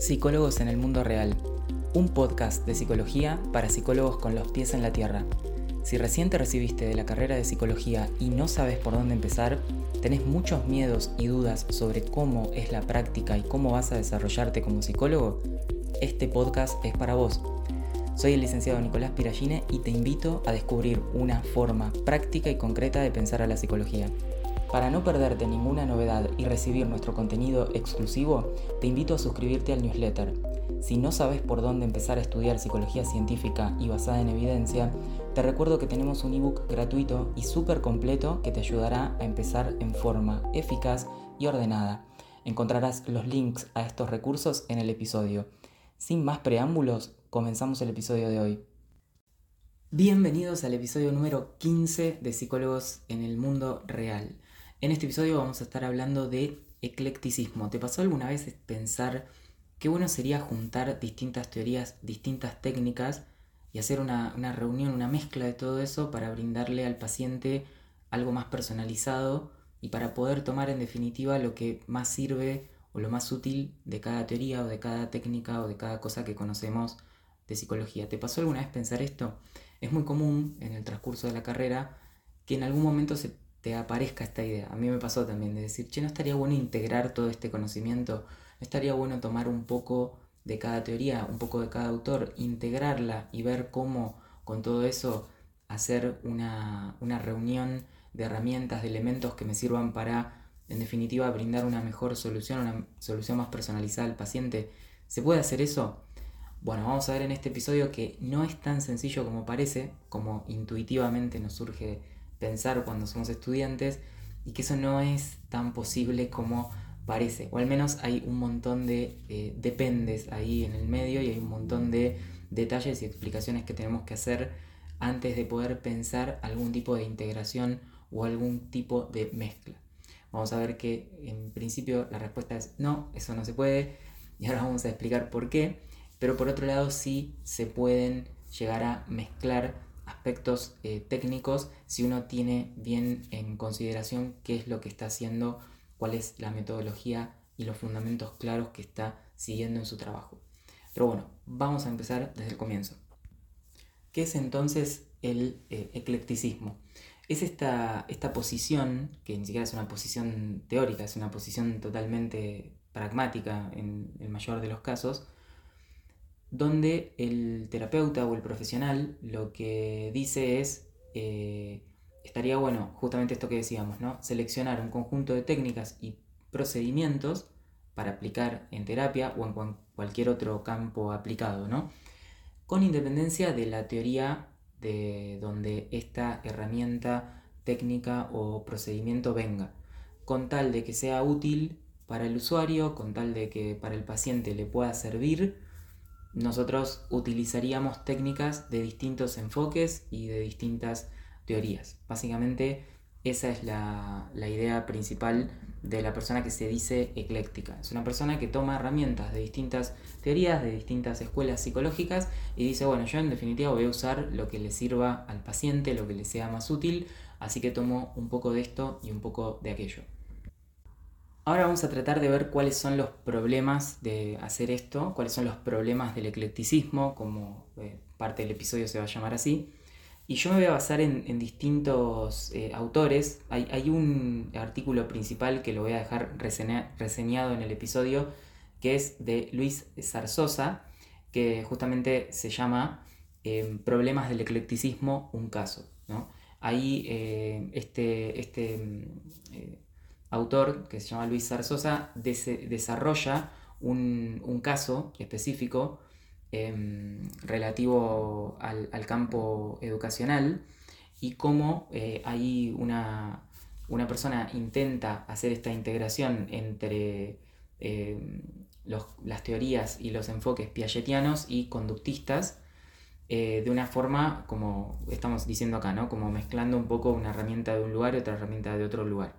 Psicólogos en el Mundo Real, un podcast de psicología para psicólogos con los pies en la tierra. Si recién te recibiste de la carrera de psicología y no sabes por dónde empezar, tenés muchos miedos y dudas sobre cómo es la práctica y cómo vas a desarrollarte como psicólogo, este podcast es para vos. Soy el licenciado Nicolás Piragine y te invito a descubrir una forma práctica y concreta de pensar a la psicología. Para no perderte ninguna novedad y recibir nuestro contenido exclusivo, te invito a suscribirte al newsletter. Si no sabes por dónde empezar a estudiar psicología científica y basada en evidencia, te recuerdo que tenemos un ebook gratuito y súper completo que te ayudará a empezar en forma eficaz y ordenada. Encontrarás los links a estos recursos en el episodio. Sin más preámbulos, comenzamos el episodio de hoy. Bienvenidos al episodio número 15 de Psicólogos en el Mundo Real. En este episodio vamos a estar hablando de eclecticismo. ¿Te pasó alguna vez pensar qué bueno sería juntar distintas teorías, distintas técnicas y hacer una, reunión, una mezcla de todo eso para brindarle al paciente algo más personalizado y para poder tomar en definitiva lo que más sirve o lo más útil de cada teoría o de cada técnica o de cada cosa que conocemos de psicología. ¿Te pasó alguna vez pensar esto? Es muy común en el transcurso de la carrera que en algún momento se te aparezca esta idea. A mí me pasó también de decir, che, ¿no estaría bueno integrar todo este conocimiento? ¿No estaría bueno tomar un poco de cada teoría, un poco de cada autor, integrarla y ver cómo con todo eso hacer una, una reunión de herramientas, de elementos que me sirvan para, en definitiva, brindar una mejor solución, una solución más personalizada al paciente? ¿Se puede hacer eso? Bueno, vamos a ver en este episodio que no es tan sencillo como parece, como intuitivamente nos surge pensar cuando somos estudiantes y que eso no es tan posible como parece, o al menos hay un montón de eh, dependes ahí en el medio y hay un montón de detalles y explicaciones que tenemos que hacer antes de poder pensar algún tipo de integración o algún tipo de mezcla. Vamos a ver que en principio la respuesta es no, eso no se puede y ahora vamos a explicar por qué, pero por otro lado sí se pueden llegar a mezclar aspectos eh, técnicos si uno tiene bien en consideración qué es lo que está haciendo, cuál es la metodología y los fundamentos claros que está siguiendo en su trabajo. Pero bueno, vamos a empezar desde el comienzo. ¿Qué es entonces el eh, eclecticismo? Es esta, esta posición, que ni siquiera es una posición teórica, es una posición totalmente pragmática en el mayor de los casos, donde el terapeuta o el profesional lo que dice es, eh, estaría bueno, justamente esto que decíamos, ¿no? seleccionar un conjunto de técnicas y procedimientos para aplicar en terapia o en cualquier otro campo aplicado, ¿no? con independencia de la teoría de donde esta herramienta técnica o procedimiento venga, con tal de que sea útil para el usuario, con tal de que para el paciente le pueda servir, nosotros utilizaríamos técnicas de distintos enfoques y de distintas teorías. Básicamente esa es la, idea principal de la persona que se dice ecléctica. Es una persona que toma herramientas de distintas teorías, de distintas escuelas psicológicas y dice, bueno, yo en definitiva voy a usar lo que le sirva al paciente, lo que le sea más útil, así que tomo un poco de esto y un poco de aquello. Ahora vamos a tratar de ver cuáles son los problemas de hacer esto, cuáles son los problemas del eclecticismo, como eh, parte del episodio se va a llamar así. Y yo me voy a basar en, distintos eh, autores. Hay, un artículo principal que lo voy a dejar reseñado en el episodio, que es de Luis Zarzosa, que justamente se llama eh, Problemas del eclecticismo, un caso. Ahí este, este autor, que se llama Luis Zarzosa, desarrolla un, caso específico em, relativo al, campo educacional y cómo eh, ahí una, persona intenta hacer esta integración entre em, las teorías y los enfoques piagetianos y conductistas eh, de una forma como estamos diciendo acá, ¿no? como mezclando un poco una herramienta de un lugar y otra herramienta de otro lugar.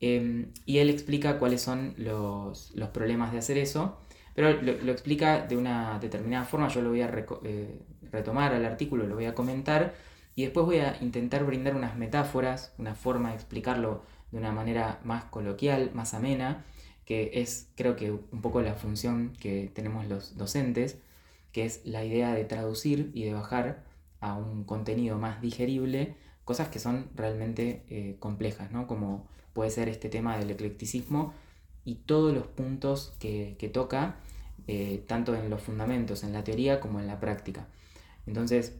Em, y él explica cuáles son los, problemas de hacer eso, pero lo, explica de una determinada forma. Yo lo voy a eh, retomar al artículo, lo voy a comentar y después voy a intentar brindar unas metáforas, una forma de explicarlo de una manera más coloquial, más amena, que es creo que un poco la función que tenemos los docentes, que es la idea de traducir y de bajar a un contenido más digerible cosas que son realmente eh, complejas, ¿no? Como puede ser este tema del eclecticismo y todos los puntos que, toca, eh, tanto en los fundamentos, en la teoría como en la práctica. Entonces,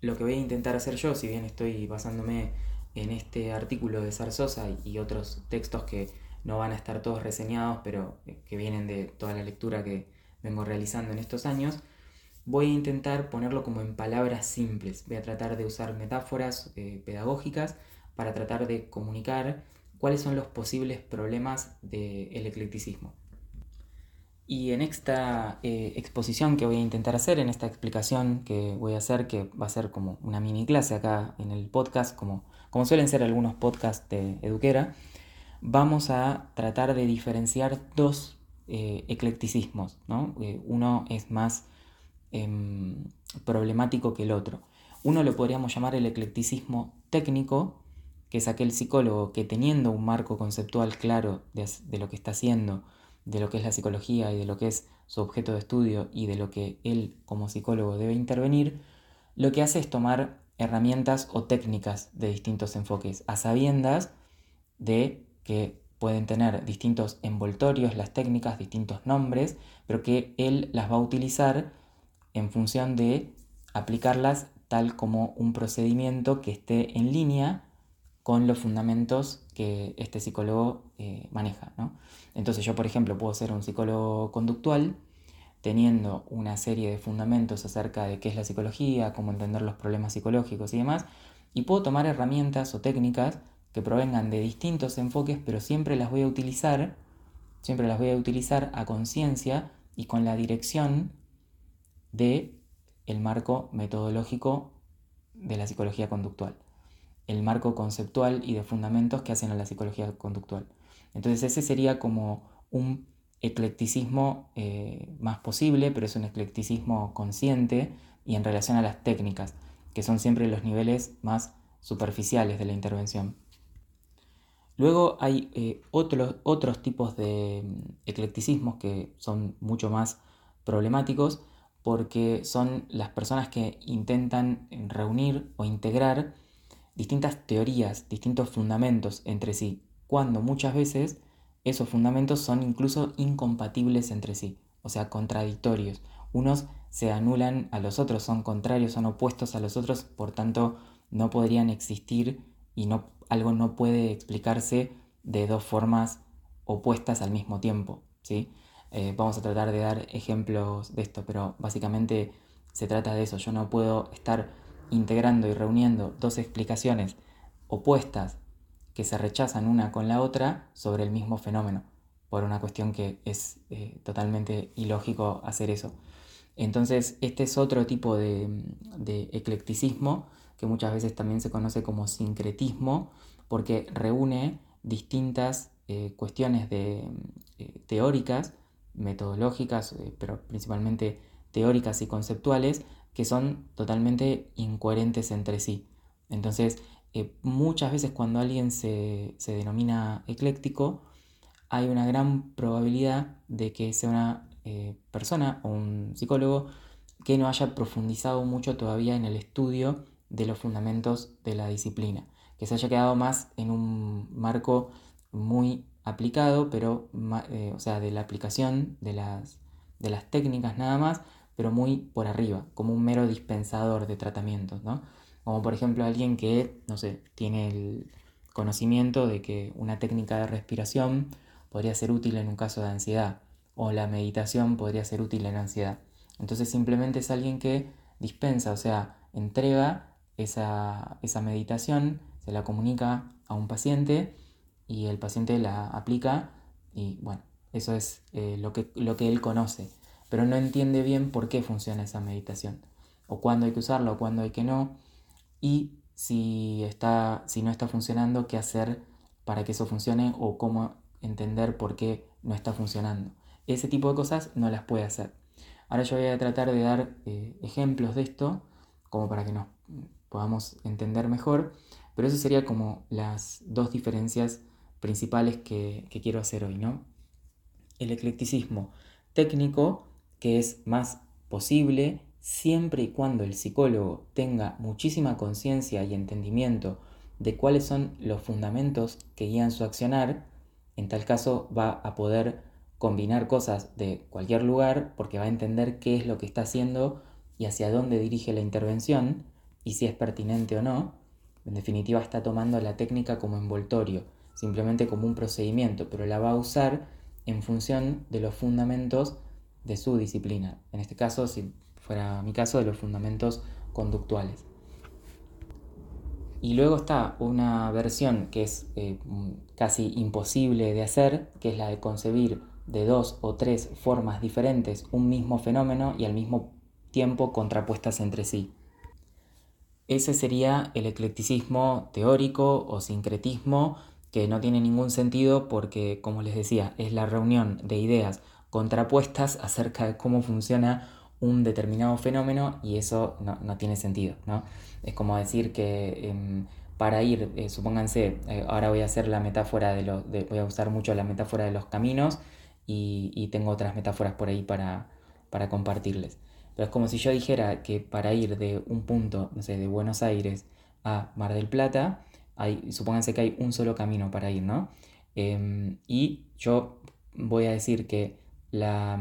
lo que voy a intentar hacer yo, si bien estoy basándome en este artículo de Zarzosa y otros textos que no van a estar todos reseñados, pero eh, que vienen de toda la lectura que vengo realizando en estos años, voy a intentar ponerlo como en palabras simples. Voy a tratar de usar metáforas eh, pedagógicas para tratar de comunicar cuáles son los posibles problemas del eclecticismo. Y en esta eh, exposición que voy a intentar hacer, en esta explicación que voy a hacer, que va a ser como una mini clase acá en el podcast, como, como suelen ser algunos podcasts de Eduquera, vamos a tratar de diferenciar dos eh, eclecticismos. uno es más Em, problemático que el otro. Uno lo podríamos llamar el eclecticismo técnico, que es aquel psicólogo que teniendo un marco conceptual claro de, lo que está haciendo, de lo que es la psicología y de lo que es su objeto de estudio y de lo que él como psicólogo debe intervenir, lo que hace es tomar herramientas o técnicas de distintos enfoques, a sabiendas de que pueden tener distintos envoltorios las técnicas, distintos nombres, pero que él las va a utilizar en función de aplicarlas tal como un procedimiento que esté en línea con los fundamentos que este psicólogo eh, maneja. Entonces yo, por ejemplo, puedo ser un psicólogo conductual teniendo una serie de fundamentos acerca de qué es la psicología, cómo entender los problemas psicológicos y demás, y puedo tomar herramientas o técnicas que provengan de distintos enfoques, pero siempre las voy a utilizar, siempre las voy a utilizar a conciencia y con la dirección de el marco metodológico de la psicología conductual, el marco conceptual y de fundamentos que hacen a la psicología conductual. Entonces ese sería como un eclecticismo eh, más posible, pero es un eclecticismo consciente y en relación a las técnicas, que son siempre los niveles más superficiales de la intervención. Luego hay eh, otros, tipos de mm, eclecticismos que son mucho más problemáticos, porque son las personas que intentan reunir o integrar distintas teorías, distintos fundamentos entre sí, cuando muchas veces esos fundamentos son incluso incompatibles entre sí, o sea, contradictorios. Unos se anulan a los otros, son contrarios, son opuestos a los otros, por tanto no podrían existir y no, algo no puede explicarse de dos formas opuestas al mismo tiempo. ¿sí? Eh, vamos a tratar de dar ejemplos de esto, pero básicamente se trata de eso. Yo no puedo estar integrando y reuniendo dos explicaciones opuestas que se rechazan una con la otra sobre el mismo fenómeno, por una cuestión que es eh, totalmente ilógico hacer eso. Entonces, este es otro tipo de, eclecticismo que muchas veces también se conoce como sincretismo, porque reúne distintas eh, cuestiones de, teóricas metodológicas, eh, pero principalmente teóricas y conceptuales, que son totalmente incoherentes entre sí. Entonces, eh, muchas veces cuando alguien se, denomina ecléctico, hay una gran probabilidad de que sea una eh, persona o un psicólogo que no haya profundizado mucho todavía en el estudio de los fundamentos de la disciplina, que se haya quedado más en un marco muy aplicado, pero, eh, o sea, de la aplicación de las, de las técnicas nada más, pero muy por arriba, como un mero dispensador de tratamientos, ¿no? Como por ejemplo alguien que, no sé, tiene el conocimiento de que una técnica de respiración podría ser útil en un caso de ansiedad, o la meditación podría ser útil en ansiedad. Entonces simplemente es alguien que dispensa, o sea, entrega esa, esa meditación, se la comunica a un paciente y el paciente la aplica y bueno, eso es eh, lo, que, lo que él conoce, pero no entiende bien por qué funciona esa meditación, o cuándo hay que usarla o cuándo hay que no, y si, está, si no está funcionando, qué hacer para que eso funcione o cómo entender por qué no está funcionando. Ese tipo de cosas no las puede hacer. Ahora yo voy a tratar de dar eh, ejemplos de esto, como para que nos podamos entender mejor, pero eso sería como las dos diferencias principales que, quiero hacer hoy, ¿no? el eclecticismo técnico, que es más posible siempre y cuando el psicólogo tenga muchísima conciencia y entendimiento de cuáles son los fundamentos que guían su accionar, en tal caso va a poder combinar cosas de cualquier lugar porque va a entender qué es lo que está haciendo y hacia dónde dirige la intervención y si es pertinente o no. En definitiva está tomando la técnica como envoltorio, simplemente como un procedimiento, pero la va a usar en función de los fundamentos de su disciplina. En este caso, si fuera mi caso, de los fundamentos conductuales. Y luego está una versión que es eh, casi imposible de hacer, que es la de concebir de dos o tres formas diferentes un mismo fenómeno y al mismo tiempo contrapuestas entre sí. Ese sería el eclecticismo teórico o sincretismo que no tiene ningún sentido porque, como les decía, es la reunión de ideas contrapuestas acerca de cómo funciona un determinado fenómeno y eso no, tiene sentido. ¿no? Es como decir que em, para ir, eh, supónganse, eh, ahora voy a hacer la metáfora de los, voy a usar mucho la metáfora de los caminos y, tengo otras metáforas por ahí para, para, compartirles. Pero es como si yo dijera que para ir de un punto, no sé, de Buenos Aires a Mar del Plata, hay, supónganse que hay un solo camino para ir, ¿no? Em, y yo voy a decir que la,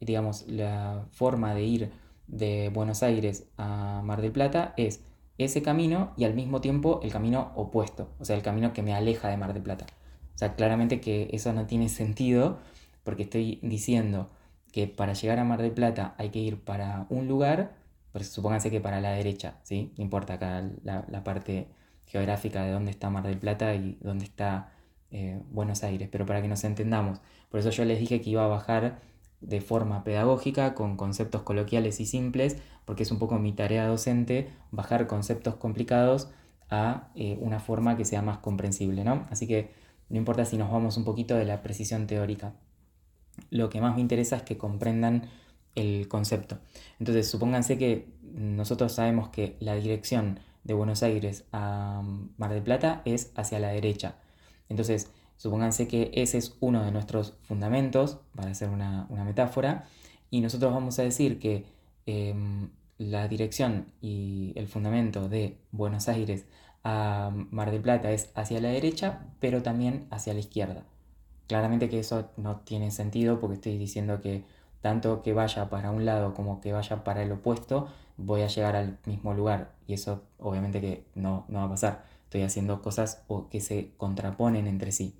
digamos, la forma de ir de Buenos Aires a Mar del Plata es ese camino y al mismo tiempo el camino opuesto, o sea, el camino que me aleja de Mar del Plata. O sea, claramente que eso no tiene sentido porque estoy diciendo que para llegar a Mar del Plata hay que ir para un lugar, pues supónganse que para la derecha, ¿sí? No importa acá la, parte geográfica de dónde está Mar del Plata y dónde está eh, Buenos Aires, pero para que nos entendamos. Por eso yo les dije que iba a bajar de forma pedagógica, con conceptos coloquiales y simples, porque es un poco mi tarea docente, bajar conceptos complicados a eh, una forma que sea más comprensible, ¿no? Así que no importa si nos vamos un poquito de la precisión teórica. Lo que más me interesa es que comprendan el concepto. Entonces, supónganse que nosotros sabemos que la dirección de Buenos Aires a Mar del Plata es hacia la derecha. Entonces, Supónganse que ese es uno de nuestros fundamentos, para hacer una, metáfora, y nosotros vamos a decir que em, la dirección y el fundamento de Buenos Aires a Mar del Plata es hacia la derecha, pero también hacia la izquierda. Claramente que eso no tiene sentido porque estoy diciendo que tanto que vaya para un lado como que vaya para el opuesto, voy a llegar al mismo lugar. Y eso obviamente que no, no va a pasar. Estoy haciendo cosas que se contraponen entre sí.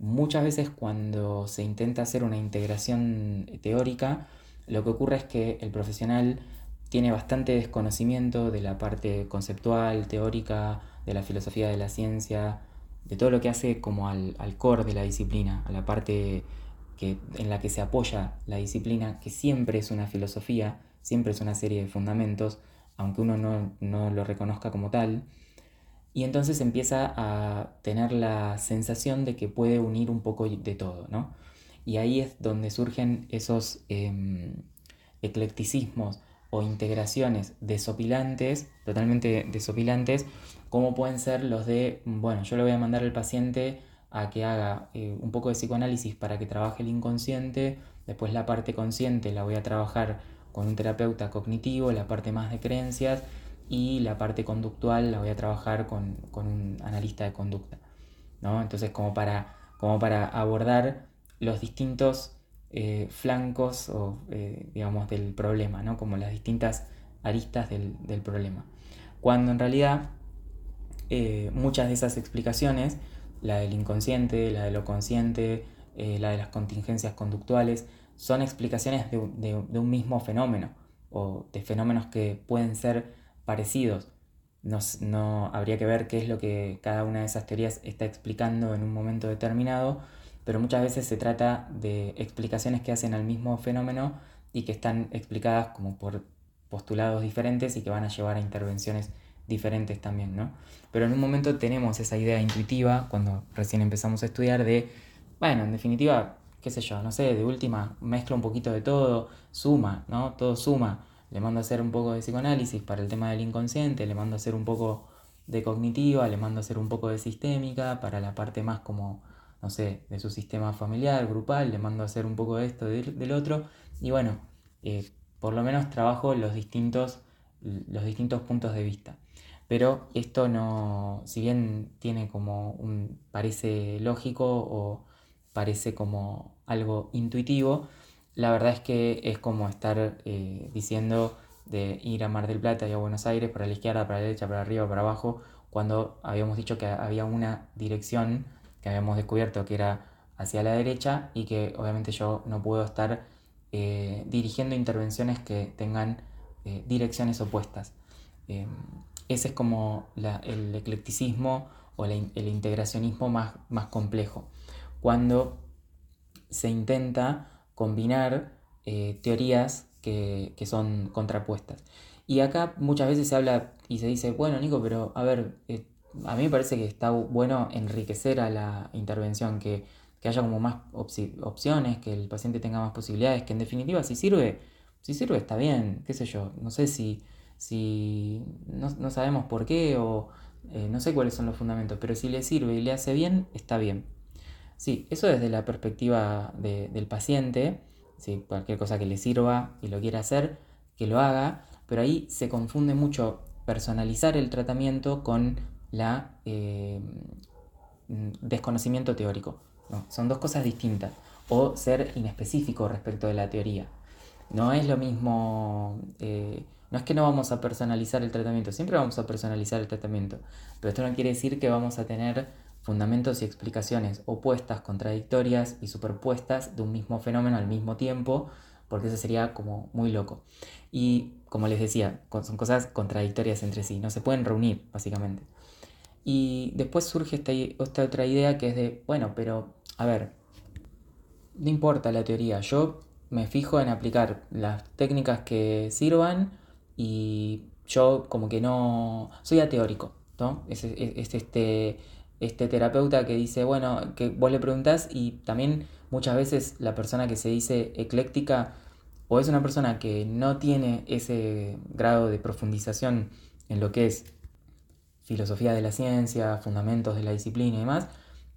Muchas veces cuando se intenta hacer una integración teórica, lo que ocurre es que el profesional tiene bastante desconocimiento de la parte conceptual, teórica, de la filosofía de la ciencia, de todo lo que hace como al, core de la disciplina, a la parte que, en la que se apoya la disciplina, que siempre es una filosofía, siempre es una serie de fundamentos, aunque uno no, no lo reconozca como tal. Y entonces empieza a tener la sensación de que puede unir un poco de todo, ¿no? Y ahí es donde surgen esos em, eclecticismos o integraciones desopilantes, totalmente desopilantes, como pueden ser los de, bueno, yo le voy a mandar al paciente a que haga eh, un poco de psicoanálisis para que trabaje el inconsciente, después la parte consciente la voy a trabajar con un terapeuta cognitivo, la parte más de creencias, y la parte conductual la voy a trabajar con, un analista de conducta. ¿no? Entonces, como para, como para abordar los distintos eh, flancos o, eh, digamos, del problema, ¿no? como las distintas aristas del, problema. Cuando en realidad eh, muchas de esas explicaciones, la del inconsciente, la de lo consciente, la de las contingencias conductuales, son explicaciones de, de un mismo fenómeno o de fenómenos que pueden ser parecidos. No, habría que ver qué es lo que cada una de esas teorías está explicando en un momento determinado, pero muchas veces se trata de explicaciones que hacen al mismo fenómeno y que están explicadas como por postulados diferentes y que van a llevar a intervenciones diferentes también, ¿no? Pero en un momento tenemos esa idea intuitiva, cuando recién empezamos a estudiar, de, bueno, en definitiva, qué sé yo, no sé, de última, mezcla un poquito de todo, suma, ¿no? Todo suma le mando a hacer un poco de psicoanálisis para el tema del inconsciente, le mando a hacer un poco de cognitiva, le mando a hacer un poco de sistémica para la parte más como no sé, de su sistema familiar, grupal, le mando a hacer un poco de esto, del, otro, y bueno, eh, por lo menos trabajo los distintos, los distintos puntos de vista. Pero esto no, si bien tiene como un, parece lógico o parece como algo intuitivo, la verdad es que es como estar eh, diciendo de ir a Mar del Plata y a Buenos Aires para la izquierda, para la derecha, para arriba, para abajo, cuando habíamos dicho que había una dirección que habíamos descubierto que era hacia la derecha y que obviamente yo no puedo estar eh, dirigiendo intervenciones que tengan eh, direcciones opuestas. Ese es como el eclecticismo o el integracionismo más, más complejo, cuando se intenta combinar eh, teorías que, son contrapuestas. Y acá muchas veces se habla y se dice, bueno, Nico, pero a ver, eh, a mí me parece que está bueno enriquecer a la intervención, que, haya como más opciones, que el paciente tenga más posibilidades, que en definitiva si sirve, si sirve está bien, qué sé yo, no sé si, si no, sabemos por qué o eh, no sé cuáles son los fundamentos, pero si le sirve y le hace bien, está bien. Sí, eso desde la perspectiva del paciente, cualquier cosa que le sirva y lo quiera hacer, que lo haga, pero ahí se confunde mucho personalizar el tratamiento con la eh, desconocimiento teórico. Son dos cosas distintas. O ser inespecífico respecto de la teoría. No es lo mismo, eh, no es que no vamos a personalizar el tratamiento, siempre vamos a personalizar el tratamiento, pero esto no quiere decir que vamos a tener fundamentos y explicaciones opuestas, contradictorias y superpuestas de un mismo fenómeno al mismo tiempo, porque eso sería como muy loco. Y como les decía, son cosas contradictorias entre sí, no se pueden reunir, básicamente. Y después surge esta, otra idea que es de, bueno, pero, a ver, no importa la teoría, yo me fijo en aplicar las técnicas que sirvan y yo como que no, soy ateórico, ¿no? Es este este terapeuta que dice, bueno, que vos le preguntás y también muchas veces la persona que se dice ecléctica o es una persona que no tiene ese grado de profundización en lo que es filosofía de la ciencia, fundamentos de la disciplina y demás,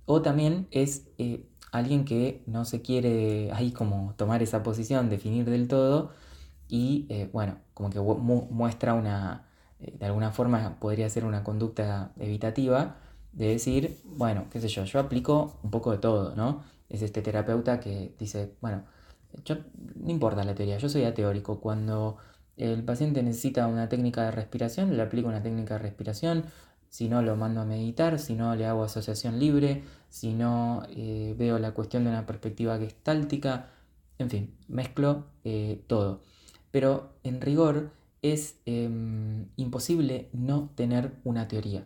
o también es eh, alguien que no se quiere ahí como tomar esa posición, definir del todo y eh, bueno, como que muestra una, eh, de alguna forma podría ser una conducta evitativa, de decir, bueno, qué sé yo, yo aplico un poco de todo, ¿no? Es este terapeuta que dice, bueno, yo, no importa la teoría, yo soy ateórico. Cuando el paciente necesita una técnica de respiración, le aplico una técnica de respiración, si no lo mando a meditar, si no le hago asociación libre, si no eh, veo la cuestión de una perspectiva gestáltica, en fin, mezclo eh, todo. Pero en rigor es em, imposible no tener una teoría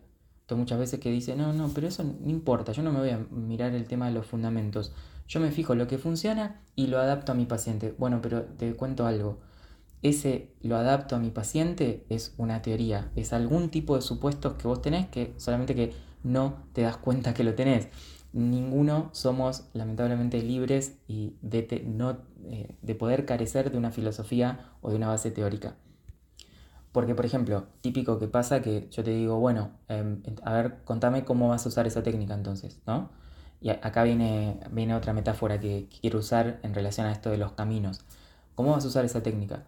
muchas veces que dice, no, no, pero eso no importa, yo no me voy a mirar el tema de los fundamentos. Yo me fijo lo que funciona y lo adapto a mi paciente. Bueno, pero te cuento algo. Ese lo adapto a mi paciente es una teoría, es algún tipo de supuestos que vos tenés que solamente que no te das cuenta que lo tenés. Ninguno somos lamentablemente libres y de, no, eh, de poder carecer de una filosofía o de una base teórica. Porque, por ejemplo, típico que pasa que yo te digo, bueno, em, a ver, contame cómo vas a usar esa técnica entonces, ¿no? Y acá viene, viene otra metáfora que, quiero usar en relación a esto de los caminos. ¿Cómo vas a usar esa técnica?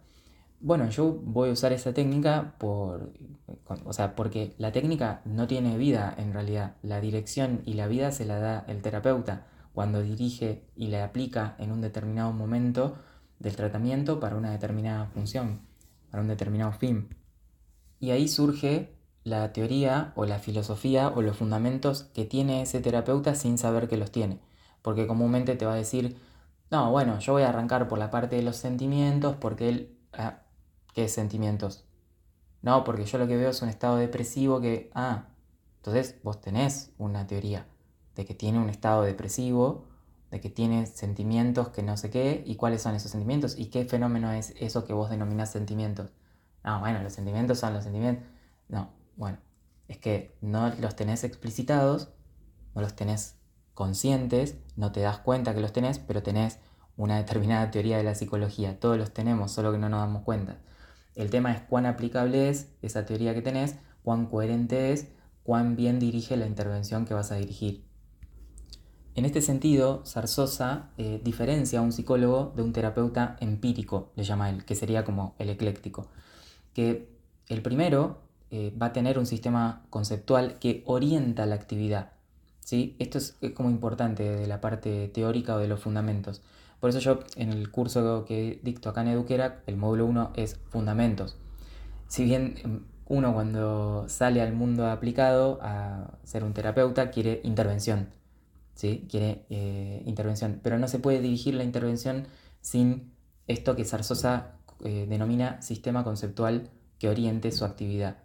Bueno, yo voy a usar esa técnica por, o sea, porque la técnica no tiene vida en realidad. La dirección y la vida se la da el terapeuta cuando dirige y la aplica en un determinado momento del tratamiento para una determinada función para un determinado fin. Y ahí surge la teoría o la filosofía o los fundamentos que tiene ese terapeuta sin saber que los tiene. Porque comúnmente te va a decir, no, bueno, yo voy a arrancar por la parte de los sentimientos porque él... Ah, ¿Qué sentimientos? No, porque yo lo que veo es un estado depresivo que... Ah, entonces vos tenés una teoría de que tiene un estado depresivo, de que tiene sentimientos que no sé qué, y cuáles son esos sentimientos, y qué fenómeno es eso que vos denominás sentimientos. No, bueno, los sentimientos son los sentimientos. No, bueno, es que no los tenés explicitados, no los tenés conscientes, no te das cuenta que los tenés, pero tenés una determinada teoría de la psicología. Todos los tenemos, solo que no nos damos cuenta. El tema es cuán aplicable es esa teoría que tenés, cuán coherente es, cuán bien dirige la intervención que vas a dirigir. En este sentido, Zarzosa eh, diferencia a un psicólogo de un terapeuta empírico, le llama él, que sería como el ecléctico. Que el primero eh, va a tener un sistema conceptual que orienta la actividad. ¿sí? Esto es, como importante de la parte teórica o de los fundamentos. Por eso yo en el curso que dicto acá en Eduquera, el módulo 1 es fundamentos. Si bien em, uno cuando sale al mundo aplicado a ser un terapeuta quiere intervención, ¿sí? quiere eh, intervención, pero no se puede dirigir la intervención sin esto que Zarzosa eh, denomina sistema conceptual que oriente su actividad.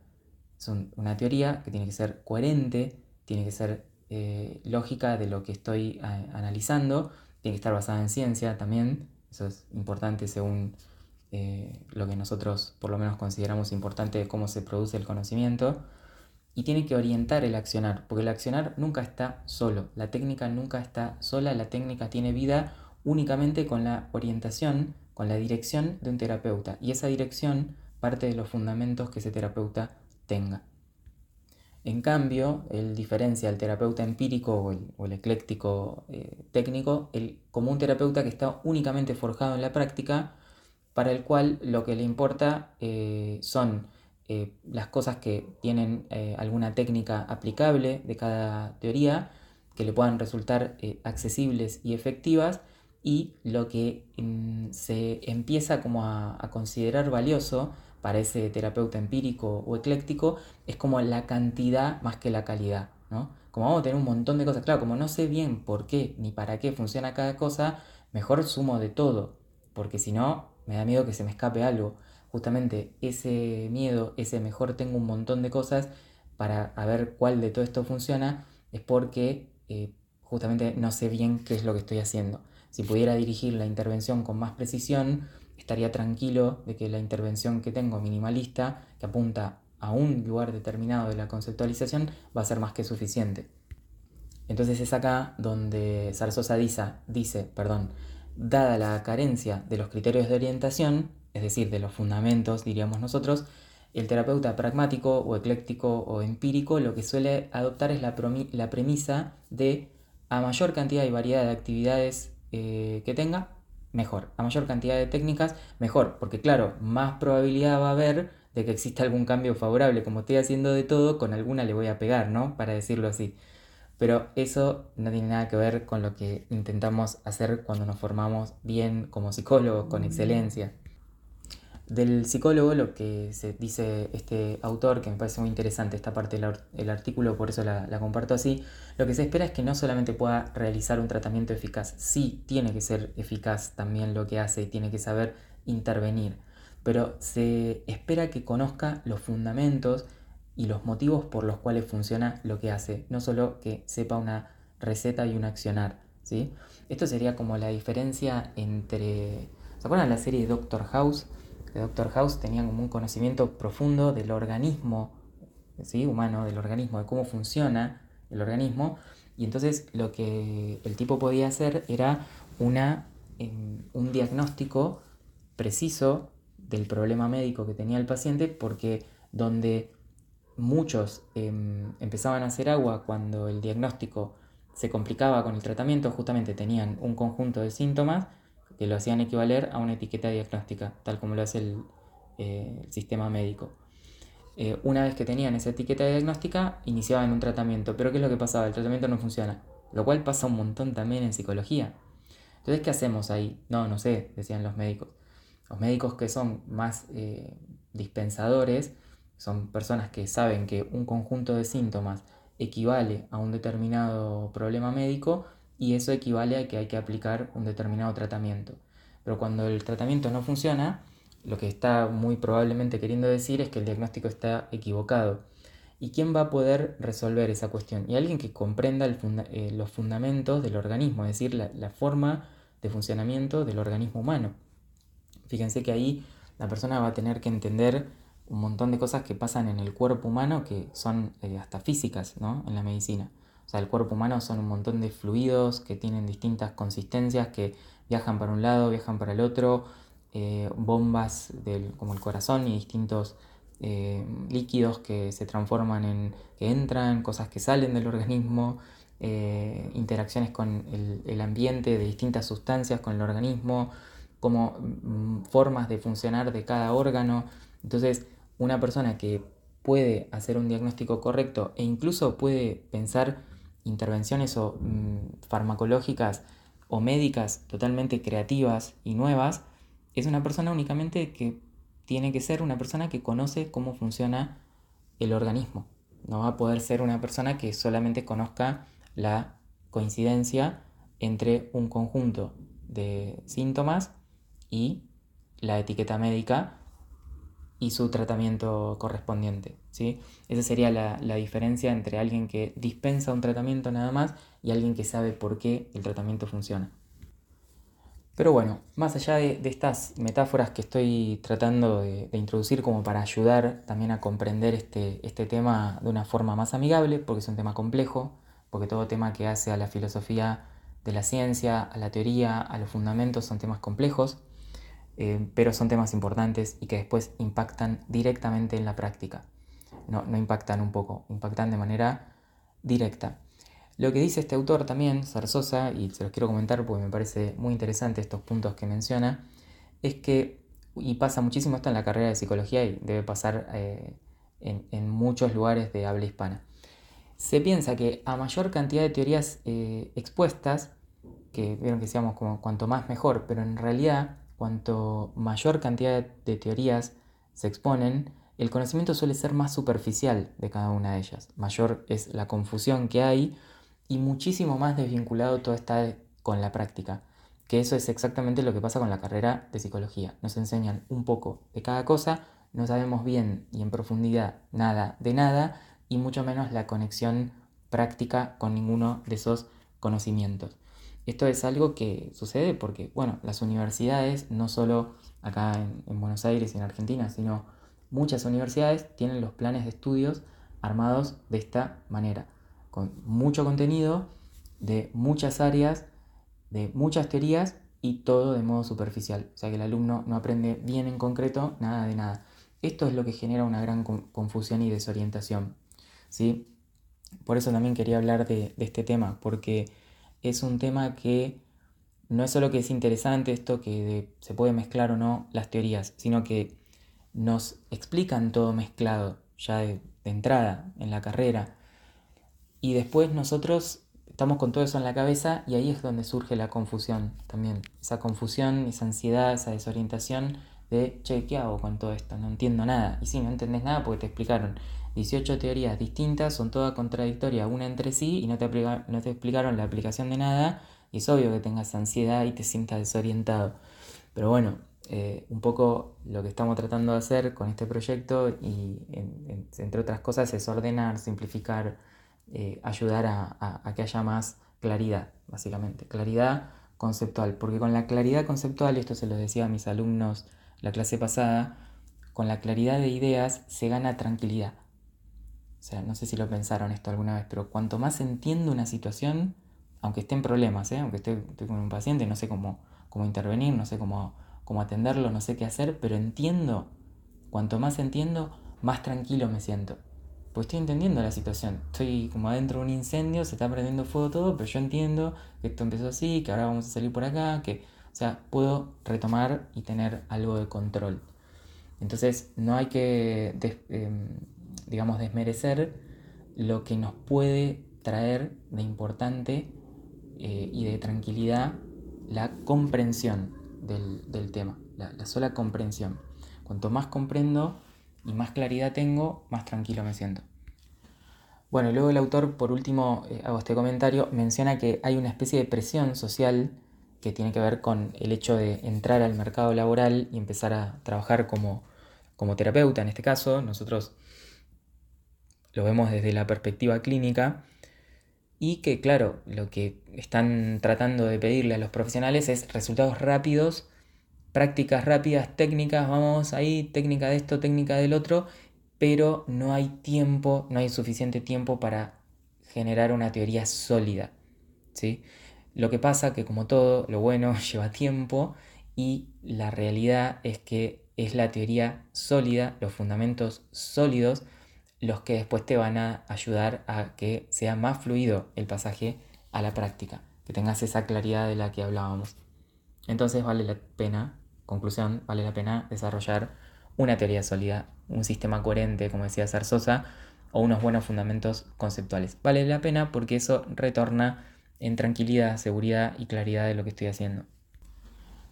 Es una teoría que tiene que ser coherente, tiene que ser eh, lógica de lo que estoy analizando, tiene que estar basada en ciencia también, eso es importante según lo que nosotros por lo menos consideramos importante de cómo se produce el conocimiento y tiene que orientar el accionar, porque el accionar nunca está solo, la técnica nunca está sola, la técnica tiene vida únicamente con la orientación, con la dirección de un terapeuta, y esa dirección parte de los fundamentos que ese terapeuta tenga. En cambio, él diferencia al terapeuta empírico o el, ecléctico eh, técnico el, como un terapeuta que está únicamente forjado en la práctica, para el cual lo que le importa eh, son eh, las cosas que tienen eh, alguna técnica aplicable de cada teoría, que le puedan resultar eh, accesibles y efectivas, y lo que mm, se empieza como a, considerar valioso para ese terapeuta empírico o ecléctico es como la cantidad más que la calidad, ¿no? Como vamos a tener un montón de cosas, claro, como no sé bien por qué ni para qué funciona cada cosa, mejor sumo de todo, porque si no, me da miedo que se me escape algo justamente ese miedo, ese mejor tengo un montón de cosas para ver cuál de todo esto funciona, es porque eh, justamente no sé bien qué es lo que estoy haciendo. Si pudiera dirigir la intervención con más precisión, estaría tranquilo de que la intervención que tengo minimalista, que apunta a un lugar determinado de la conceptualización, va a ser más que suficiente. Entonces es acá donde Zarzosa dice, perdón, dada la carencia de los criterios de orientación, es decir, de los fundamentos, diríamos nosotros, el terapeuta pragmático o ecléctico o empírico lo que suele adoptar es la, premisa de a mayor cantidad y variedad de actividades eh, que tenga, mejor. A mayor cantidad de técnicas, mejor. Porque claro, más probabilidad va a haber de que exista algún cambio favorable. Como estoy haciendo de todo, con alguna le voy a pegar, ¿no? Para decirlo así. Pero eso no tiene nada que ver con lo que intentamos hacer cuando nos formamos bien como psicólogos, con excelencia. Del psicólogo, lo que se dice este autor, que me parece muy interesante esta parte del artículo, por eso la, comparto así, lo que se espera es que no solamente pueda realizar un tratamiento eficaz, sí tiene que ser eficaz también lo que hace y tiene que saber intervenir, pero se espera que conozca los fundamentos y los motivos por los cuales funciona lo que hace, no solo que sepa una receta y un accionar. ¿sí? Esto sería como la diferencia entre... ¿Se acuerdan de la serie Doctor House? De Doctor House tenían como un conocimiento profundo del organismo ¿sí? humano, del organismo, de cómo funciona el organismo. Y entonces lo que el tipo podía hacer era una, em, un diagnóstico preciso del problema médico que tenía el paciente, porque donde muchos em, empezaban a hacer agua cuando el diagnóstico se complicaba con el tratamiento, justamente tenían un conjunto de síntomas que lo hacían equivaler a una etiqueta diagnóstica, tal como lo hace el, eh, sistema médico. Eh, una vez que tenían esa etiqueta diagnóstica, iniciaban un tratamiento. Pero ¿qué es lo que pasaba? El tratamiento no funciona. Lo cual pasa un montón también en psicología. Entonces, ¿qué hacemos ahí? No, no sé, decían los médicos. Los médicos que son más eh, dispensadores son personas que saben que un conjunto de síntomas equivale a un determinado problema médico y eso equivale a que hay que aplicar un determinado tratamiento. Pero cuando el tratamiento no funciona, lo que está muy probablemente queriendo decir es que el diagnóstico está equivocado. ¿Y quién va a poder resolver esa cuestión? Y alguien que comprenda eh, los fundamentos del organismo, es decir, la, forma de funcionamiento del organismo humano. Fíjense que ahí la persona va a tener que entender un montón de cosas que pasan en el cuerpo humano que son eh, hasta físicas ¿no? en la medicina. O sea, el cuerpo humano son un montón de fluidos que tienen distintas consistencias, que viajan para un lado, viajan para el otro, eh, bombas del, como el corazón y distintos eh, líquidos que se transforman en, que entran, cosas que salen del organismo, eh, interacciones con el, ambiente de distintas sustancias, con el organismo, como mm, formas de funcionar de cada órgano. Entonces, una persona que puede hacer un diagnóstico correcto e incluso puede pensar intervenciones o, mm, farmacológicas o médicas totalmente creativas y nuevas, es una persona únicamente que tiene que ser una persona que conoce cómo funciona el organismo. No va a poder ser una persona que solamente conozca la coincidencia entre un conjunto de síntomas y la etiqueta médica y su tratamiento correspondiente. ¿sí? Esa sería la, diferencia entre alguien que dispensa un tratamiento nada más y alguien que sabe por qué el tratamiento funciona. Pero bueno, más allá de, estas metáforas que estoy tratando de, introducir como para ayudar también a comprender este, este tema de una forma más amigable, porque es un tema complejo, porque todo tema que hace a la filosofía de la ciencia, a la teoría, a los fundamentos son temas complejos, eh, pero son temas importantes y que después impactan directamente en la práctica. No, no impactan un poco, impactan de manera directa. Lo que dice este autor también, Zarzosa, y se los quiero comentar porque me parece muy interesante estos puntos que menciona, es que, y pasa muchísimo esto en la carrera de psicología y debe pasar eh, en, muchos lugares de habla hispana, se piensa que a mayor cantidad de teorías eh, expuestas, que vieron que decíamos como cuanto más mejor, pero en realidad cuanto mayor cantidad de teorías se exponen, el conocimiento suele ser más superficial de cada una de ellas. Mayor es la confusión que hay y muchísimo más desvinculado todo está con la práctica. Que eso es exactamente lo que pasa con la carrera de psicología. Nos enseñan un poco de cada cosa, no sabemos bien y en profundidad nada de nada y mucho menos la conexión práctica con ninguno de esos conocimientos. Esto es algo que sucede porque, bueno, las universidades, no solo acá en, Buenos Aires y en Argentina, sino muchas universidades tienen los planes de estudios armados de esta manera, con mucho contenido, de muchas áreas, de muchas teorías y todo de modo superficial. O sea que el alumno no aprende bien en concreto nada de nada. Esto es lo que genera una gran confusión y desorientación. ¿sí? Por eso también quería hablar de, este tema, porque es un tema que no es solo que es interesante esto que se puede mezclar o no las teorías, sino que nos explican todo mezclado ya de, entrada en la carrera. Y después nosotros estamos con todo eso en la cabeza y ahí es donde surge la confusión también. Esa confusión, esa ansiedad, esa desorientación de, che, ¿qué hago con todo esto? No entiendo nada. Y sí, no entendés nada porque te explicaron 18 teorías distintas, son todas contradictorias una entre sí y no te, no te explicaron la aplicación de nada. Y es obvio que tengas ansiedad y te sientas desorientado. Pero bueno, eh, un poco lo que estamos tratando de hacer con este proyecto y entre otras cosas es ordenar, simplificar, eh, ayudar a, a que haya más claridad, básicamente. Claridad conceptual, porque con la claridad conceptual, esto se lo decía a mis alumnos la clase pasada, con la claridad de ideas se gana tranquilidad. O sea, no sé si lo pensaron esto alguna vez, pero cuanto más entiendo una situación, aunque esté en problemas, ¿eh? aunque esté, con un paciente, no sé cómo, cómo intervenir, no sé cómo, cómo atenderlo, no sé qué hacer, pero entiendo, cuanto más entiendo, más tranquilo me siento. Pues estoy entendiendo la situación. Estoy como adentro de un incendio, se está prendiendo fuego todo, pero yo entiendo que esto empezó así, que ahora vamos a salir por acá, que, o sea, puedo retomar y tener algo de control. Entonces, no hay que em, digamos, desmerecer lo que nos puede traer de importante eh, y de tranquilidad la comprensión del, tema, la, sola comprensión. Cuanto más comprendo y más claridad tengo, más tranquilo me siento. Bueno, luego el autor, por último, eh, hago este comentario, menciona que hay una especie de presión social que tiene que ver con el hecho de entrar al mercado laboral y empezar a trabajar como, como terapeuta en este caso. Nosotros lo vemos desde la perspectiva clínica, y que claro, lo que están tratando de pedirle a los profesionales es resultados rápidos, prácticas rápidas, técnicas, vamos ahí, técnica de esto, técnica del otro, pero no hay tiempo, no hay suficiente tiempo para generar una teoría sólida. ¿sí? Lo que pasa que como todo, lo bueno lleva tiempo y la realidad es que es la teoría sólida, los fundamentos sólidos, los que después te van a ayudar a que sea más fluido el pasaje a la práctica, que tengas esa claridad de la que hablábamos. Entonces vale la pena, conclusión, vale la pena desarrollar una teoría sólida, un sistema coherente, como decía Zarzosa, o unos buenos fundamentos conceptuales. Vale la pena porque eso retorna en tranquilidad, seguridad y claridad de lo que estoy haciendo.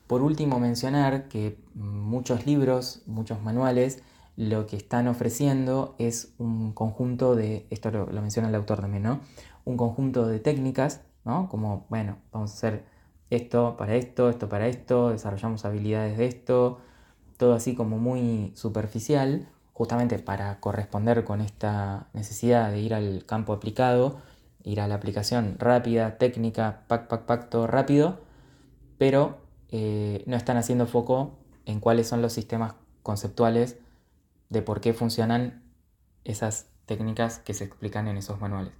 Por último, mencionar que muchos libros, muchos manuales, lo que están ofreciendo es un conjunto de, esto lo, menciona el autor también, ¿no? Un conjunto de técnicas, ¿no? Como, bueno, vamos a hacer esto para esto, esto para esto, desarrollamos habilidades de esto, todo así como muy superficial, justamente para corresponder con esta necesidad de ir al campo aplicado, ir a la aplicación rápida, técnica, pac, pac, pac, todo rápido, pero eh, no están haciendo foco en cuáles son los sistemas conceptuales de por qué funcionan esas técnicas que se explican en esos manuales.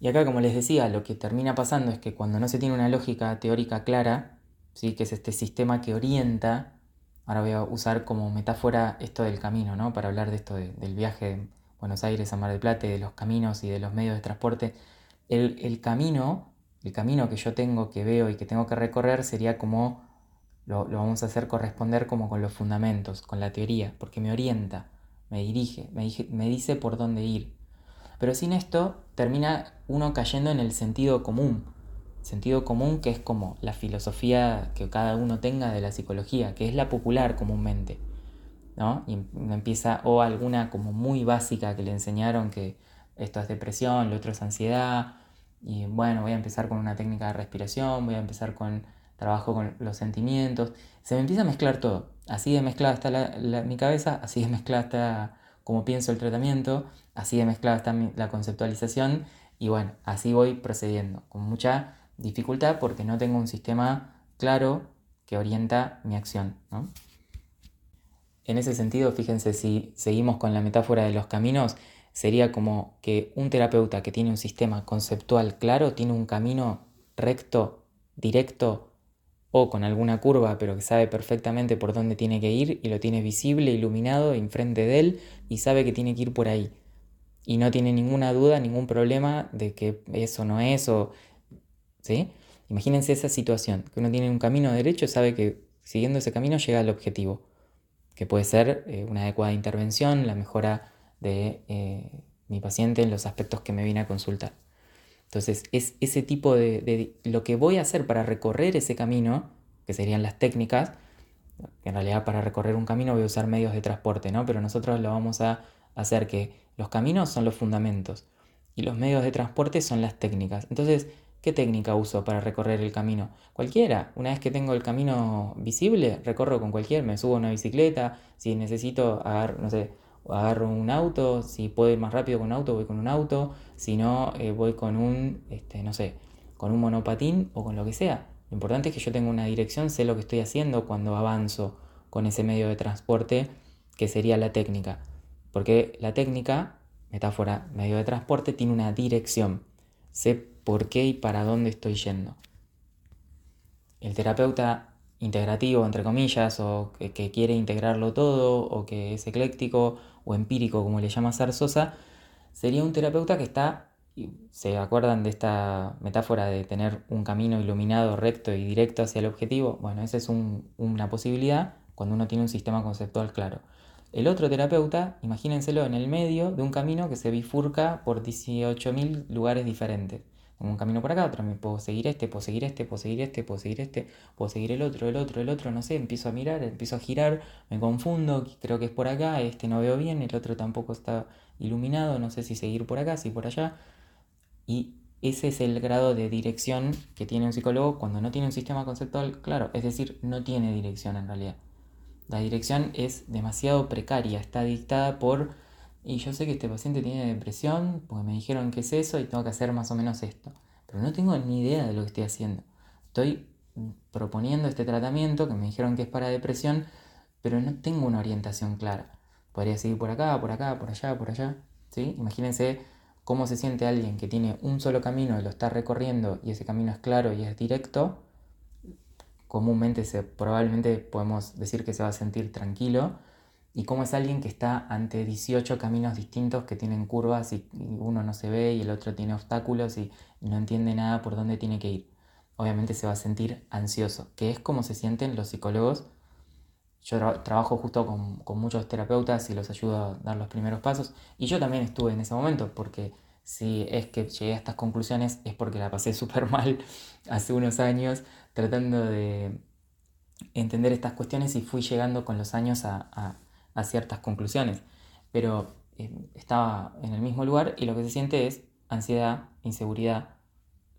Y acá, como les decía, lo que termina pasando es que cuando no se tiene una lógica teórica clara, ¿sí? que es este sistema que orienta, ahora voy a usar como metáfora esto del camino, ¿no? para hablar de esto del viaje de Buenos Aires a Mar del Plata, de los caminos y de los medios de transporte, el, el camino, el camino que yo tengo, que veo y que tengo que recorrer sería como lo, vamos a hacer corresponder como con los fundamentos, con la teoría, porque me orienta, me dirige, me, dice por dónde ir. Pero sin esto termina uno cayendo en el sentido común. Sentido común que es como la filosofía que cada uno tenga de la psicología, que es la popular comúnmente. ¿no? Y empieza, o alguna como muy básica que le enseñaron que esto es depresión, lo otro es ansiedad, y bueno, voy a empezar con una técnica de respiración, voy a empezar con trabajo con los sentimientos, se me empieza a mezclar todo. Así de mezclada está mi cabeza, así de mezclada está como pienso el tratamiento, así de mezclada está la conceptualización y bueno, así voy procediendo, con mucha dificultad porque no tengo un sistema claro que orienta mi acción. En ese sentido, fíjense, si seguimos con la metáfora de los caminos, sería como que un terapeuta que tiene un sistema conceptual claro tiene un camino recto, directo, o con alguna curva, pero que sabe perfectamente por dónde tiene que ir y lo tiene visible, iluminado, enfrente de él y sabe que tiene que ir por ahí. Y no tiene ninguna duda, ningún problema de que eso no es o... ¿Sí? Imagínense esa situación, que uno tiene un camino derecho, sabe que siguiendo ese camino llega al objetivo, que puede ser eh, una adecuada intervención, la mejora de eh, mi paciente en los aspectos que me viene a consultar. Entonces es ese tipo de, lo que voy a hacer para recorrer ese camino, que serían las técnicas, que en realidad para recorrer un camino voy a usar medios de transporte, ¿no? Pero nosotros lo vamos a hacer que los caminos son los fundamentos y los medios de transporte son las técnicas. Entonces, ¿qué técnica uso para recorrer el camino? Cualquiera. Una vez que tengo el camino visible, recorro con cualquier, me subo a una bicicleta, si necesito agarrar, no sé, agarro un auto, si puedo ir más rápido con un auto, voy con un auto, si no, eh, voy con un, este, no sé, con un monopatín o con lo que sea. Lo importante es que yo tenga una dirección, sé lo que estoy haciendo cuando avanzo con ese medio de transporte, que sería la técnica. Porque la técnica, metáfora, medio de transporte, tiene una dirección. Sé por qué y para dónde estoy yendo. El terapeuta integrativo, entre comillas, o que, quiere integrarlo todo, o que es ecléctico o empírico, como le llama Zarzosa, sería un terapeuta que está, ¿se acuerdan de esta metáfora de tener un camino iluminado, recto y directo hacia el objetivo? Bueno, esa es una posibilidad cuando uno tiene un sistema conceptual claro. El otro terapeuta, imagínenselo en el medio de un camino que se bifurca por 18.000 lugares diferentes un camino por acá, otro me puedo seguir este, puedo seguir este, puedo seguir este, puedo seguir este, puedo seguir el otro, el otro, el otro, no sé, empiezo a mirar, empiezo a girar, me confundo, creo que es por acá, este no veo bien, el otro tampoco está iluminado, no sé si seguir por acá, si por allá. Y ese es el grado de dirección que tiene un psicólogo cuando no tiene un sistema conceptual claro, es decir, no tiene dirección en realidad. La dirección es demasiado precaria, está dictada por y yo sé que este paciente tiene depresión porque me dijeron que es eso y tengo que hacer más o menos esto. Pero no tengo ni idea de lo que estoy haciendo. Estoy proponiendo este tratamiento que me dijeron que es para depresión, pero no tengo una orientación clara. Podría seguir por acá, por acá, por allá, por allá. ¿sí? Imagínense cómo se siente alguien que tiene un solo camino y lo está recorriendo y ese camino es claro y es directo. Comúnmente se, probablemente podemos decir que se va a sentir tranquilo y cómo es alguien que está ante 18 caminos distintos que tienen curvas y, uno no se ve y el otro tiene obstáculos y, no entiende nada por dónde tiene que ir. Obviamente se va a sentir ansioso, que es como se sienten los psicólogos. Yo trabajo justo con, muchos terapeutas y los ayudo a dar los primeros pasos. Y yo también estuve en ese momento, porque si es que llegué a estas conclusiones es porque la pasé súper mal hace unos años tratando de entender estas cuestiones y fui llegando con los años a ciertas conclusiones, pero eh, estaba en el mismo lugar y lo que se siente es ansiedad, inseguridad,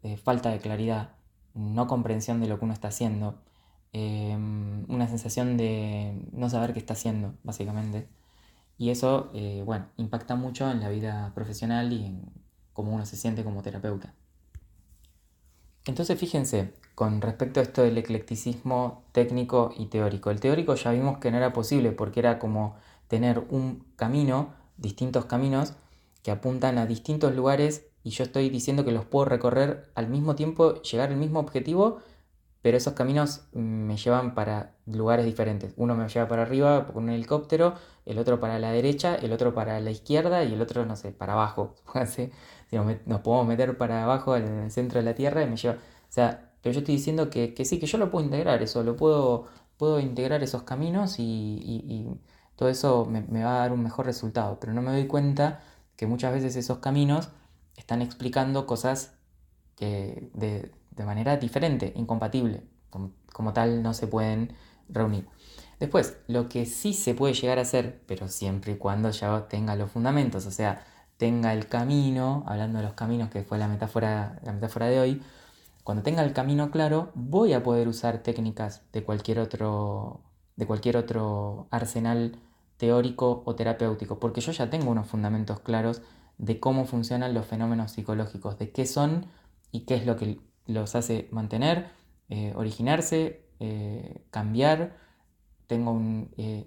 eh, falta de claridad, no comprensión de lo que uno está haciendo, em, una sensación de no saber qué está haciendo, básicamente. Y eso, eh, bueno, impacta mucho en la vida profesional y en cómo uno se siente como terapeuta. Entonces fíjense, con respecto a esto del eclecticismo técnico y teórico. El teórico ya vimos que no era posible porque era como tener un camino, distintos caminos que apuntan a distintos lugares y yo estoy diciendo que los puedo recorrer al mismo tiempo, llegar al mismo objetivo, pero esos caminos me llevan para lugares diferentes. Uno me lleva para arriba con un helicóptero, el otro para la derecha, el otro para la izquierda y el otro, no sé, para abajo. nos podemos meter para abajo en el centro de la Tierra y me lleva... O sea, pero yo estoy diciendo que, sí, que yo lo puedo integrar eso, lo puedo, integrar esos caminos y, todo eso me, va a dar un mejor resultado. Pero no me doy cuenta que muchas veces esos caminos están explicando cosas que de, manera diferente, incompatible. Como, tal no se pueden reunir. Después, lo que sí se puede llegar a hacer, pero siempre y cuando ya tenga los fundamentos, o sea, tenga el camino, hablando de los caminos que fue la metáfora, la metáfora de hoy, cuando tenga el camino claro, voy a poder usar técnicas de cualquier otro, de cualquier otro arsenal teórico o terapéutico, porque yo ya tengo unos fundamentos claros de cómo funcionan los fenómenos psicológicos, de qué son y qué es lo que los hace mantener, eh, originarse, eh, cambiar. Tengo eh,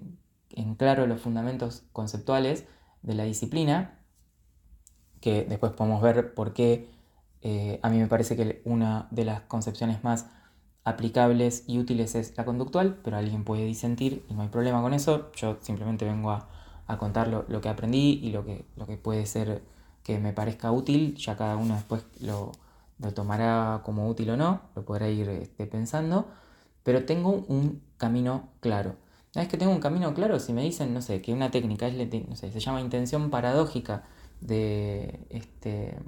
en claro los fundamentos conceptuales de la disciplina, que después podemos ver por qué eh, a mí me parece que una de las concepciones más aplicables y útiles es la conductual, pero alguien puede disentir y no hay problema con eso. Yo simplemente vengo a, contar lo, que aprendí y lo que, lo que puede ser que me parezca útil. Ya cada uno después lo, tomará como útil o no, lo podrá ir este, pensando, pero tengo un camino claro. Una vez que tengo un camino claro, si me dicen, no sé, que una técnica es, se llama intención paradójica de, este,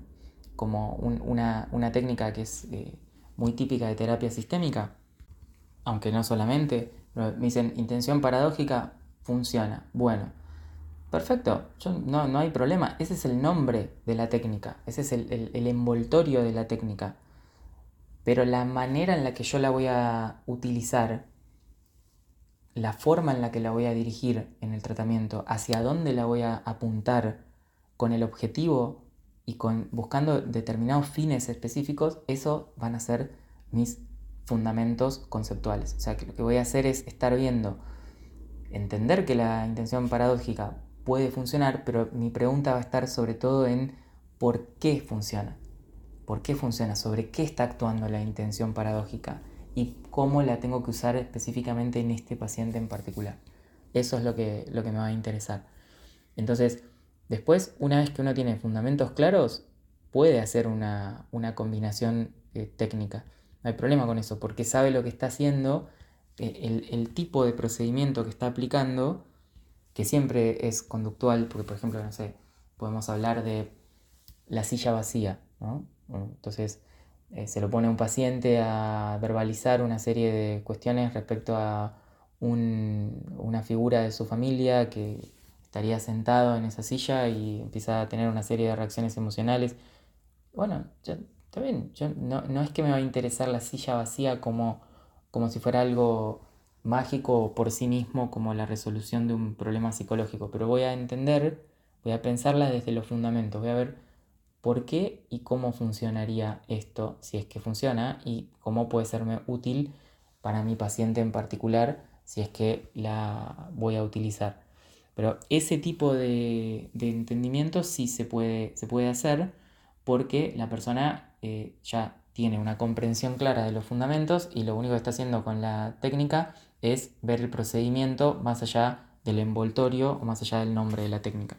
como una, técnica que es eh, muy típica de terapia sistémica, aunque no solamente, me dicen intención paradójica funciona. Bueno, perfecto, no, no, hay problema, ese es el nombre de la técnica, ese es el, el envoltorio de la técnica. Pero la manera en la que yo la voy a utilizar, la forma en la que la voy a dirigir en el tratamiento, hacia dónde la voy a apuntar con el objetivo y con, buscando determinados fines específicos, eso van a ser mis fundamentos conceptuales. O sea, que lo que voy a hacer es estar viendo, entender que la intención paradójica puede funcionar, pero mi pregunta va a estar sobre todo en por qué funciona. ¿Por qué funciona? ¿Sobre qué está actuando la intención paradójica? Y cómo la tengo que usar específicamente en este paciente en particular. Eso es lo que, lo que me va a interesar. Entonces, Después, una vez que uno tiene fundamentos claros, puede hacer una, combinación eh, técnica. No hay problema con eso, porque sabe lo que está haciendo, eh, el, tipo de procedimiento que está aplicando, que siempre es conductual, porque por ejemplo, no sé, podemos hablar de la silla vacía, entonces, eh, se lo pone a un paciente a verbalizar una serie de cuestiones respecto a una figura de su familia que estaría sentado en esa silla y empieza a tener una serie de reacciones emocionales. Bueno, está bien, yo, no, no, es que me va a interesar la silla vacía como, como si fuera algo mágico por sí mismo, como la resolución de un problema psicológico, pero voy a entender, voy a pensarla desde los fundamentos, voy a ver por qué y cómo funcionaría esto, si es que funciona, y cómo puede serme útil para mi paciente en particular, si es que la voy a utilizar. Pero ese tipo de, entendimiento sí se puede, se puede hacer porque la persona eh, ya tiene una comprensión clara de los fundamentos y lo único que está haciendo con la técnica es ver el procedimiento más allá del envoltorio o más allá del nombre de la técnica.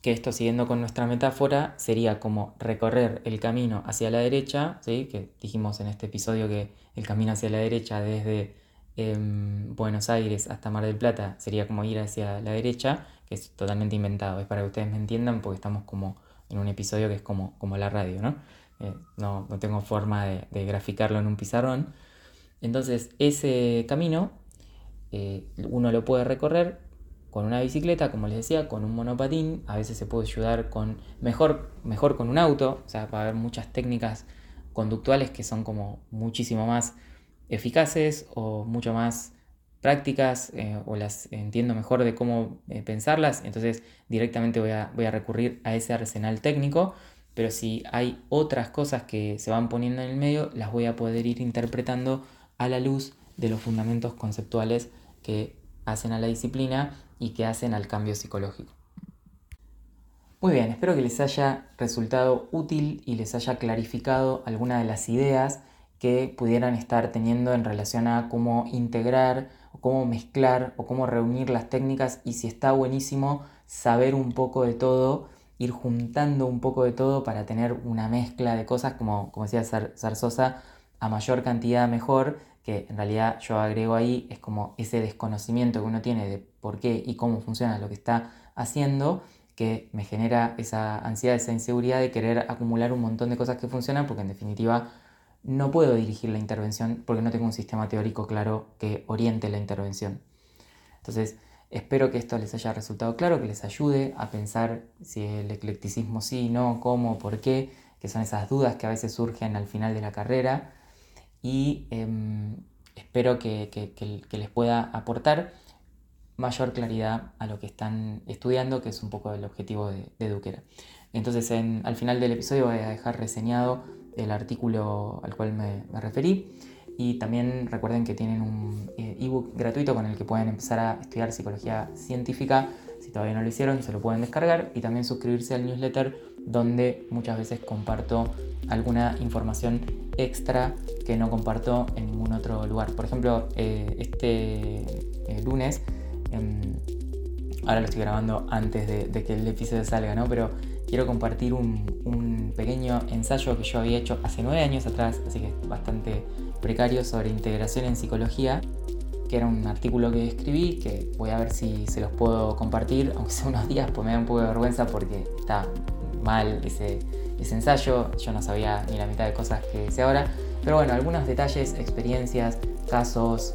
Que esto, siguiendo con nuestra metáfora, sería como recorrer el camino hacia la derecha, ¿sí? que dijimos en este episodio que el camino hacia la derecha desde Buenos Aires hasta Mar del Plata sería como ir hacia la derecha, que es totalmente inventado, es para que ustedes me entiendan porque estamos como en un episodio que es como, como la radio, ¿no? Eh, no, tengo forma de, graficarlo en un pizarrón. Entonces, ese camino eh, uno lo puede recorrer con una bicicleta, como les decía, con un monopatín, a veces se puede ayudar con mejor, mejor con un auto, o sea, va a haber muchas técnicas conductuales que son como muchísimo más eficaces o mucho más prácticas eh, o las entiendo mejor de cómo pensarlas, entonces directamente voy a, voy a recurrir a ese arsenal técnico pero si hay otras cosas que se van poniendo en el medio, las voy a poder ir interpretando a la luz de los fundamentos conceptuales que hacen a la disciplina y que hacen al cambio psicológico. Muy bien, espero que les haya resultado útil y les haya clarificado algunas de las ideas que pudieran estar teniendo en relación a cómo integrar o cómo mezclar o cómo reunir las técnicas. Y si está buenísimo saber un poco de todo ir juntando un poco de todo para tener una mezcla de cosas, como, como decía Zarzosa, a mayor cantidad mejor, que en realidad yo agrego ahí, es como ese desconocimiento que uno tiene de por qué y cómo funciona lo que está haciendo, que me genera esa ansiedad, esa inseguridad de querer acumular un montón de cosas que funcionan, porque en definitiva no puedo dirigir la intervención porque no tengo un sistema teórico claro que oriente la intervención. Entonces, Espero que esto les haya resultado claro, que les ayude a pensar si el eclecticismo sí, no, cómo, por qué, que son esas dudas que a veces surgen al final de la carrera. Y em, espero que, les pueda aportar mayor claridad a lo que están estudiando, que es un poco el objetivo de, de Duquera. Entonces, al final del episodio voy a dejar reseñado el artículo al cual me referí. Y también recuerden que tienen un eh, ebook gratuito con el que pueden empezar a estudiar psicología científica. Si todavía no lo hicieron, se lo pueden descargar y también suscribirse al newsletter donde muchas veces comparto alguna información extra que no comparto en ningún otro lugar. Por ejemplo, eh, este eh, lunes, em, ahora lo estoy grabando antes de, que el episodio salga, ¿no? Pero quiero compartir un, un pequeño ensayo que yo había hecho hace nueve años atrás, así que bastante precario sobre integración en psicología, que era un artículo que escribí, que voy a ver si se los puedo compartir, aunque sea unos días, pues me da un poco de vergüenza porque está mal ese, ese ensayo, yo no sabía ni la mitad de cosas que sé ahora, pero bueno, algunos detalles, experiencias, casos,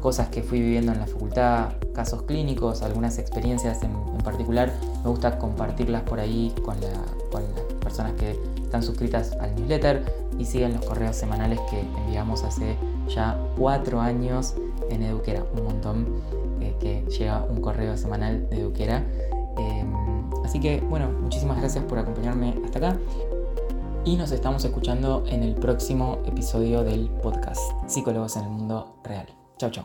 cosas que fui viviendo en la facultad, casos clínicos, algunas experiencias en, particular, me gusta compartirlas por ahí con, con las personas que están suscritas al newsletter y siguen los correos semanales que enviamos hace ya cuatro años en Eduquera. Un montón eh, que llega un correo semanal de Eduquera. Em, así que bueno, muchísimas gracias por acompañarme hasta acá. Y nos estamos escuchando en el próximo episodio del podcast Psicólogos en el Mundo Real. Chao, chao.